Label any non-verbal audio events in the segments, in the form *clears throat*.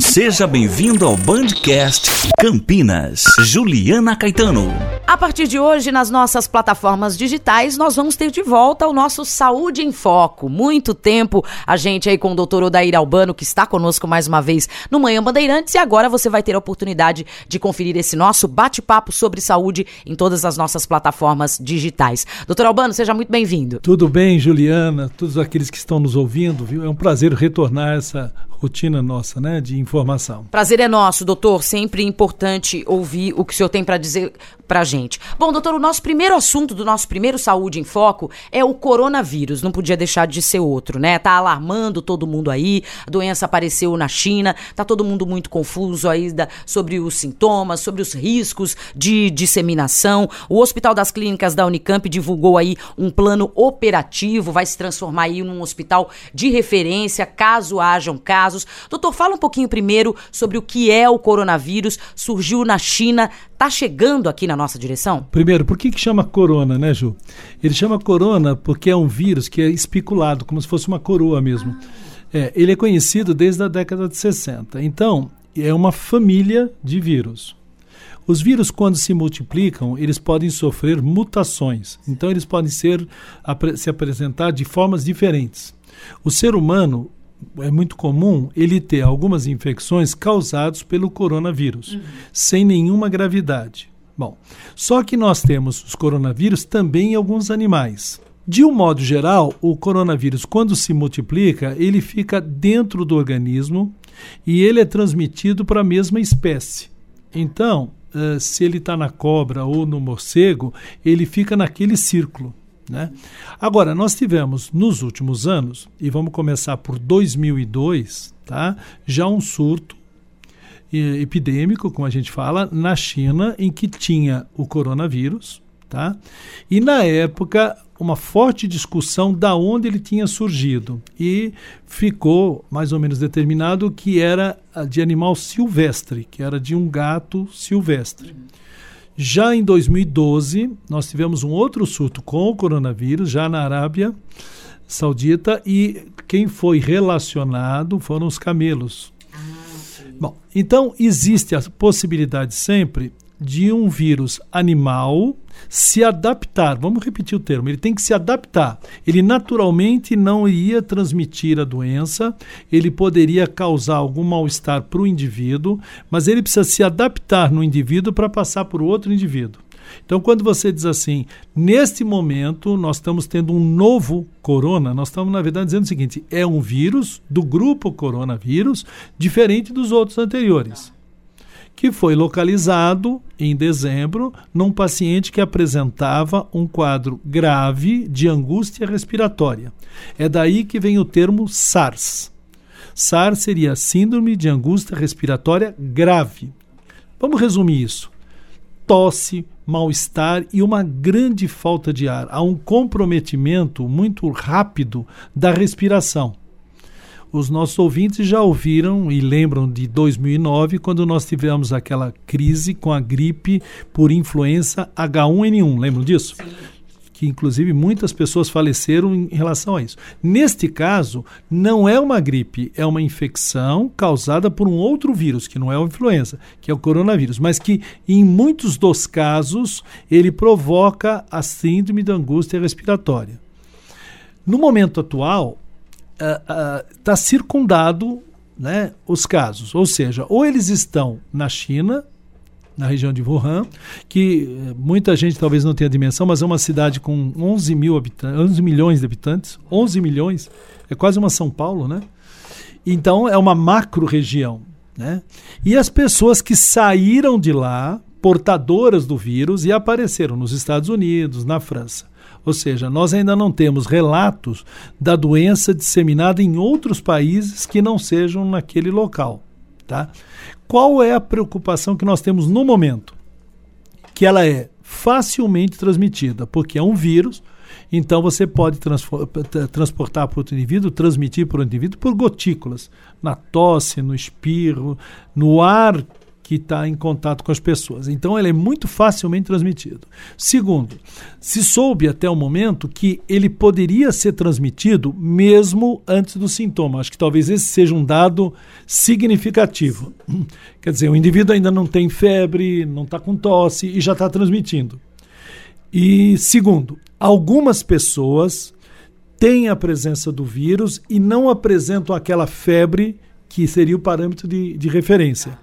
Seja bem-vindo ao Bandcast Campinas. Juliana Caetano. A partir de hoje, nas nossas plataformas digitais, nós vamos ter de volta o nosso Saúde em Foco. Muito tempo a gente aí com o doutor Odair Albano, que está conosco mais uma vez no Manhã Bandeirantes, e agora você vai ter a oportunidade de conferir esse nosso bate-papo sobre saúde em todas as nossas plataformas digitais. Doutor Albano, seja muito bem-vindo. Tudo bem, Juliana, todos aqueles que estão nos ouvindo, viu? É um prazer retornar a essa rotina nossa, né, de informação. Prazer é nosso, doutor. Sempre importante ouvir o que o senhor tem para dizer pra gente. Bom, doutor, o nosso primeiro assunto do nosso primeiro Saúde em Foco é o coronavírus. Não podia deixar de ser outro, né? Tá alarmando todo mundo aí. A doença apareceu na China. Tá todo mundo muito confuso aí sobre os sintomas, sobre os riscos de disseminação. O Hospital das Clínicas da Unicamp divulgou aí um plano operativo, vai se transformar aí num hospital de referência caso hajam casos. Doutor, fala um pouquinho primeiro sobre o que é o coronavírus. Surgiu na China, tá chegando aqui na nossa direção? Primeiro, por que, que chama corona, né, Ju? Ele chama corona porque é um vírus que é especulado, como se fosse uma coroa mesmo. Ah. É, ele é conhecido desde a década de 60. Então, é uma família de vírus. Os vírus, quando se multiplicam, eles podem sofrer mutações. Então, eles podem ser, se apresentar de formas diferentes. O ser humano é muito comum ele ter algumas infecções causadas pelo coronavírus, uhum. sem nenhuma gravidade. Bom, só que nós temos os coronavírus também em alguns animais. De um modo geral, o coronavírus, quando se multiplica, ele fica dentro do organismo e ele é transmitido para a mesma espécie. Então, uh, se ele está na cobra ou no morcego, ele fica naquele círculo. Né? Agora, nós tivemos nos últimos anos, e vamos começar por 2002, tá? já um surto epidêmico, como a gente fala, na China, em que tinha o coronavírus, tá? E na época uma forte discussão da onde ele tinha surgido e ficou mais ou menos determinado que era de animal silvestre, que era de um gato silvestre. Já em 2012, nós tivemos um outro surto com o coronavírus, já na Arábia Saudita, e quem foi relacionado foram os camelos. Bom, então existe a possibilidade sempre de um vírus animal se adaptar. Vamos repetir o termo. Ele tem que se adaptar. Ele naturalmente não iria transmitir a doença, ele poderia causar algum mal-estar para o indivíduo, mas ele precisa se adaptar no indivíduo para passar para o outro indivíduo. Então, quando você diz assim, neste momento nós estamos tendo um novo corona, nós estamos, na verdade, dizendo o seguinte: é um vírus do grupo coronavírus, diferente dos outros anteriores, que foi localizado em dezembro num paciente que apresentava um quadro grave de angústia respiratória. É daí que vem o termo SARS. SARS seria Síndrome de Angústia Respiratória Grave. Vamos resumir isso tosse, mal-estar e uma grande falta de ar. Há um comprometimento muito rápido da respiração. Os nossos ouvintes já ouviram e lembram de 2009, quando nós tivemos aquela crise com a gripe por influenza H1N1. Lembram disso? Sim que inclusive muitas pessoas faleceram em relação a isso. Neste caso, não é uma gripe, é uma infecção causada por um outro vírus, que não é a influenza, que é o coronavírus, mas que em muitos dos casos ele provoca a síndrome da angústia respiratória. No momento atual, está uh, uh, circundado né, os casos, ou seja, ou eles estão na China, na região de Wuhan, que eh, muita gente talvez não tenha dimensão, mas é uma cidade com 11, mil habitantes, 11 milhões de habitantes, 11 milhões, é quase uma São Paulo, né? Então é uma macro região, né? E as pessoas que saíram de lá, portadoras do vírus, e apareceram nos Estados Unidos, na França. Ou seja, nós ainda não temos relatos da doença disseminada em outros países que não sejam naquele local. Tá? Qual é a preocupação que nós temos no momento? Que ela é facilmente transmitida, porque é um vírus, então você pode transportar para outro indivíduo, transmitir para o indivíduo por gotículas, na tosse, no espirro, no ar que está em contato com as pessoas. Então, ele é muito facilmente transmitido. Segundo, se soube até o momento que ele poderia ser transmitido mesmo antes do sintoma. Acho que talvez esse seja um dado significativo. *clears throat* Quer dizer, o indivíduo ainda não tem febre, não está com tosse e já está transmitindo. E segundo, algumas pessoas têm a presença do vírus e não apresentam aquela febre que seria o parâmetro de, de referência.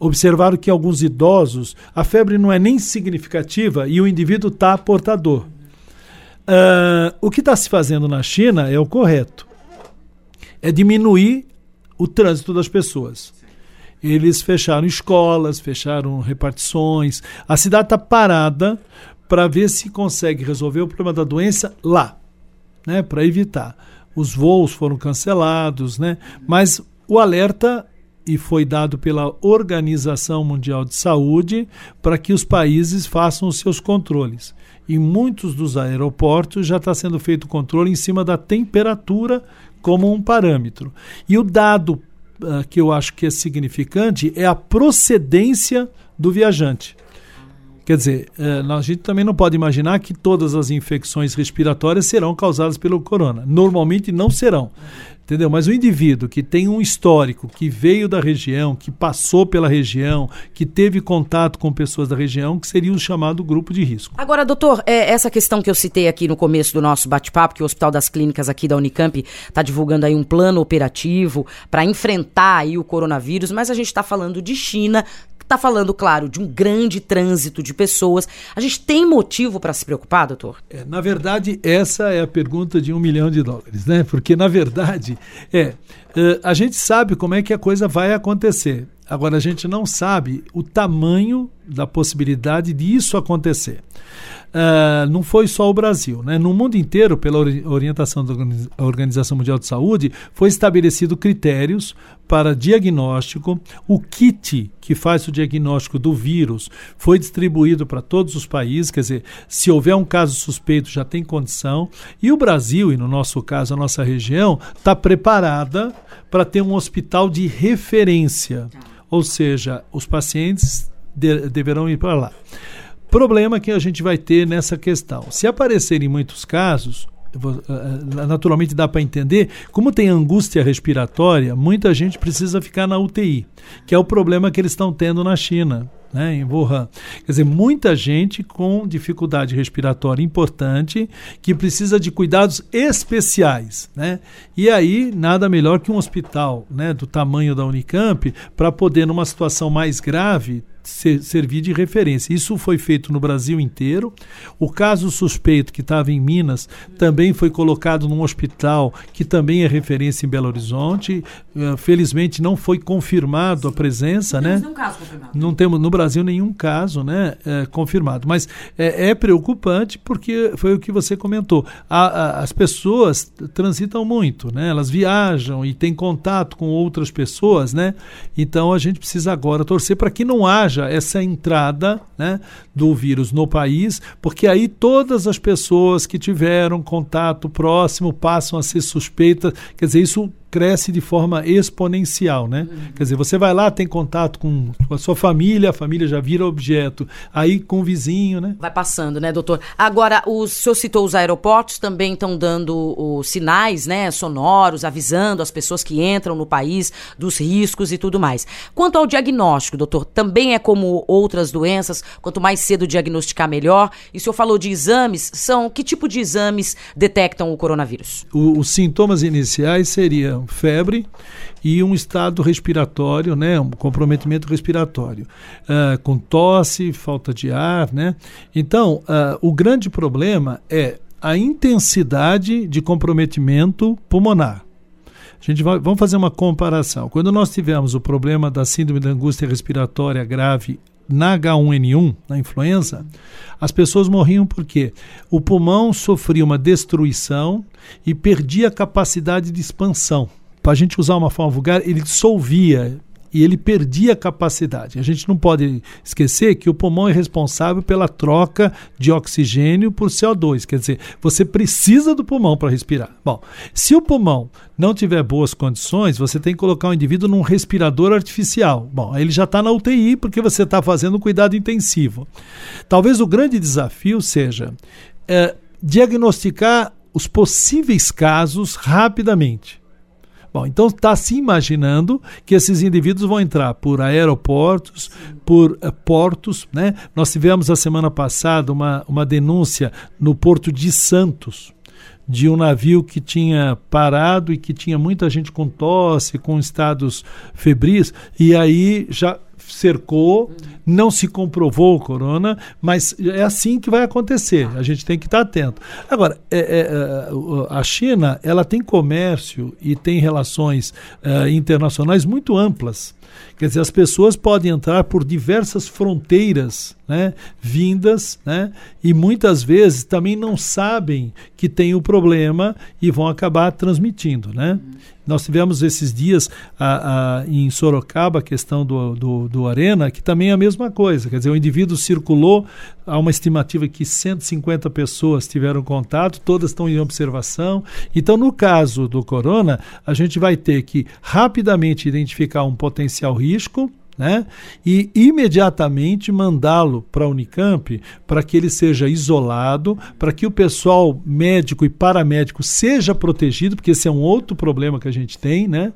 Observaram que alguns idosos, a febre não é nem significativa e o indivíduo está portador. Uh, o que está se fazendo na China é o correto. É diminuir o trânsito das pessoas. Eles fecharam escolas, fecharam repartições. A cidade está parada para ver se consegue resolver o problema da doença lá, né, para evitar. Os voos foram cancelados, né, mas o alerta e foi dado pela Organização Mundial de Saúde para que os países façam os seus controles. Em muitos dos aeroportos já está sendo feito o controle em cima da temperatura como um parâmetro. E o dado uh, que eu acho que é significante é a procedência do viajante. Quer dizer, uh, a gente também não pode imaginar que todas as infecções respiratórias serão causadas pelo corona. Normalmente não serão. Entendeu? Mas o indivíduo que tem um histórico, que veio da região, que passou pela região, que teve contato com pessoas da região, que seria o chamado grupo de risco. Agora, doutor, é, essa questão que eu citei aqui no começo do nosso bate-papo, que o Hospital das Clínicas aqui da Unicamp está divulgando aí um plano operativo para enfrentar aí o coronavírus, mas a gente está falando de China, Está falando, claro, de um grande trânsito de pessoas. A gente tem motivo para se preocupar, doutor? É, na verdade, essa é a pergunta de um milhão de dólares, né? Porque, na verdade, é, é a gente sabe como é que a coisa vai acontecer. Agora, a gente não sabe o tamanho da possibilidade disso acontecer. Uh, não foi só o Brasil. Né? No mundo inteiro, pela orientação da Organização Mundial de Saúde, foi estabelecido critérios para diagnóstico. O kit que faz o diagnóstico do vírus foi distribuído para todos os países, quer dizer, se houver um caso suspeito, já tem condição. E o Brasil, e no nosso caso, a nossa região, está preparada para ter um hospital de referência. Ou seja, os pacientes de, deverão ir para lá. Problema que a gente vai ter nessa questão. Se aparecerem muitos casos, eh, eh, naturalmente dá para entender, como tem angústia respiratória, muita gente precisa ficar na UTI, que é o problema que eles estão tendo na China né, em Wuhan. Quer dizer, muita gente com dificuldade respiratória importante que precisa de cuidados especiais. Né? E aí, nada melhor que um hospital né, do tamanho da Unicamp para poder, numa situação mais grave, ser, servir de referência. Isso foi feito no Brasil inteiro. O caso suspeito que estava em Minas também foi colocado num hospital que também é referência em Belo Horizonte. Uh, felizmente não foi confirmado a presença, não né? Caso confirmado. não temos no Brasil nenhum caso, né, é, confirmado. Mas é, é, preocupante porque foi o que você comentou. A, a, as pessoas transitam muito, né? Elas viajam e têm contato com outras pessoas, né? Então a gente precisa agora torcer para que não haja haja essa entrada né, do vírus no país, porque aí todas as pessoas que tiveram contato próximo passam a ser suspeitas. Quer dizer, isso cresce de forma exponencial, né? Uhum. Quer dizer, você vai lá, tem contato com a sua família, a família já vira objeto, aí com o vizinho, né? Vai passando, né, doutor? Agora, o senhor citou os aeroportos, também estão dando os sinais, né, sonoros, avisando as pessoas que entram no país dos riscos e tudo mais. Quanto ao diagnóstico, doutor, também é como outras doenças, quanto mais cedo diagnosticar, melhor. E o senhor falou de exames, são que tipo de exames detectam o coronavírus? O, os sintomas iniciais seriam febre e um estado respiratório, né, um comprometimento respiratório, uh, com tosse, falta de ar, né. Então, uh, o grande problema é a intensidade de comprometimento pulmonar. A gente vai, vamos fazer uma comparação. Quando nós tivemos o problema da síndrome da angústia respiratória grave na H1N1, na influenza, as pessoas morriam porque o pulmão sofria uma destruição e perdia a capacidade de expansão. Para a gente usar uma forma vulgar, ele dissolvia e ele perdia capacidade. A gente não pode esquecer que o pulmão é responsável pela troca de oxigênio por CO2, quer dizer, você precisa do pulmão para respirar. Bom, se o pulmão não tiver boas condições, você tem que colocar o indivíduo num respirador artificial. Bom, ele já está na UTI porque você está fazendo cuidado intensivo. Talvez o grande desafio seja é, diagnosticar os possíveis casos rapidamente. Bom, então está se imaginando que esses indivíduos vão entrar por aeroportos, por uh, portos. Né? Nós tivemos a semana passada uma, uma denúncia no Porto de Santos, de um navio que tinha parado e que tinha muita gente com tosse, com estados febris, e aí já cercou, não se comprovou o corona, mas é assim que vai acontecer. A gente tem que estar atento. Agora, é, é, é a China ela tem comércio e tem relações é, internacionais muito amplas. Quer dizer, as pessoas podem entrar por diversas fronteiras né, vindas né, e muitas vezes também não sabem que tem o problema e vão acabar transmitindo. Né? Nós tivemos esses dias a, a, em Sorocaba a questão do, do, do, Arena, que também é a mesma coisa. Quer dizer, o indivíduo circulou, há uma estimativa que 150 pessoas tiveram contato, todas estão em observação. Então, no caso do corona, a gente vai ter que rapidamente identificar um potencial risco né? e imediatamente mandá-lo para a Unicamp para que ele seja isolado, para que o pessoal médico e paramédico seja protegido, porque esse é um outro problema que a gente tem, né?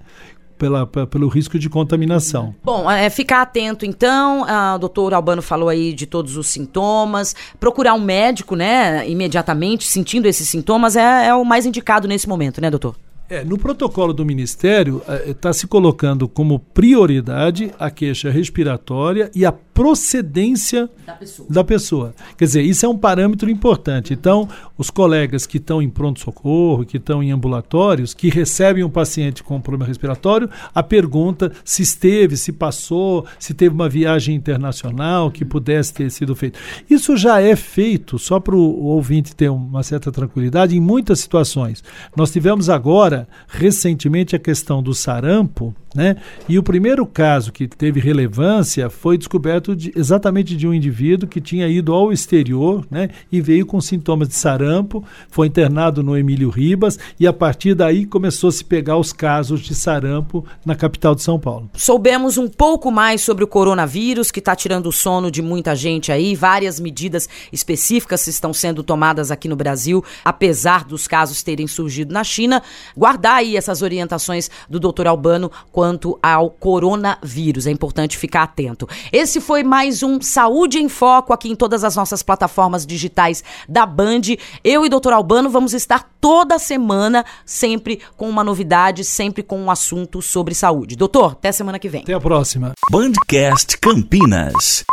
Pela, pelo risco de contaminação. Bom, é, ficar atento então, o doutor Albano falou aí de todos os sintomas, procurar um médico, né, imediatamente, sentindo esses sintomas, é, é o mais indicado nesse momento, né, doutor? É, no protocolo do Ministério, está é, se colocando como prioridade a queixa respiratória e a procedência da pessoa. da pessoa. Quer dizer, isso é um parâmetro importante. Então, os colegas que estão em pronto-socorro, que estão em ambulatórios, que recebem um paciente com problema respiratório, a pergunta se esteve, se passou, se teve uma viagem internacional que pudesse ter sido feito. Isso já é feito, só para o ouvinte ter uma certa tranquilidade, em muitas situações. Nós tivemos agora, recentemente, a questão do sarampo, né? E o primeiro caso que teve relevância foi descoberto de, exatamente de um indivíduo que tinha ido ao exterior né? e veio com sintomas de sarampo, foi internado no Emílio Ribas e a partir daí começou a se pegar os casos de sarampo na capital de São Paulo. Soubemos um pouco mais sobre o coronavírus que está tirando o sono de muita gente aí, várias medidas específicas estão sendo tomadas aqui no Brasil, apesar dos casos terem surgido na China. Guardar aí essas orientações do doutor Albano quanto ao coronavírus. É importante ficar atento. Esse foi mais um Saúde em Foco aqui em todas as nossas plataformas digitais da Band. Eu e Dr. Albano vamos estar toda semana, sempre com uma novidade, sempre com um assunto sobre saúde. Doutor, até semana que vem. Até a próxima. Bandcast Campinas.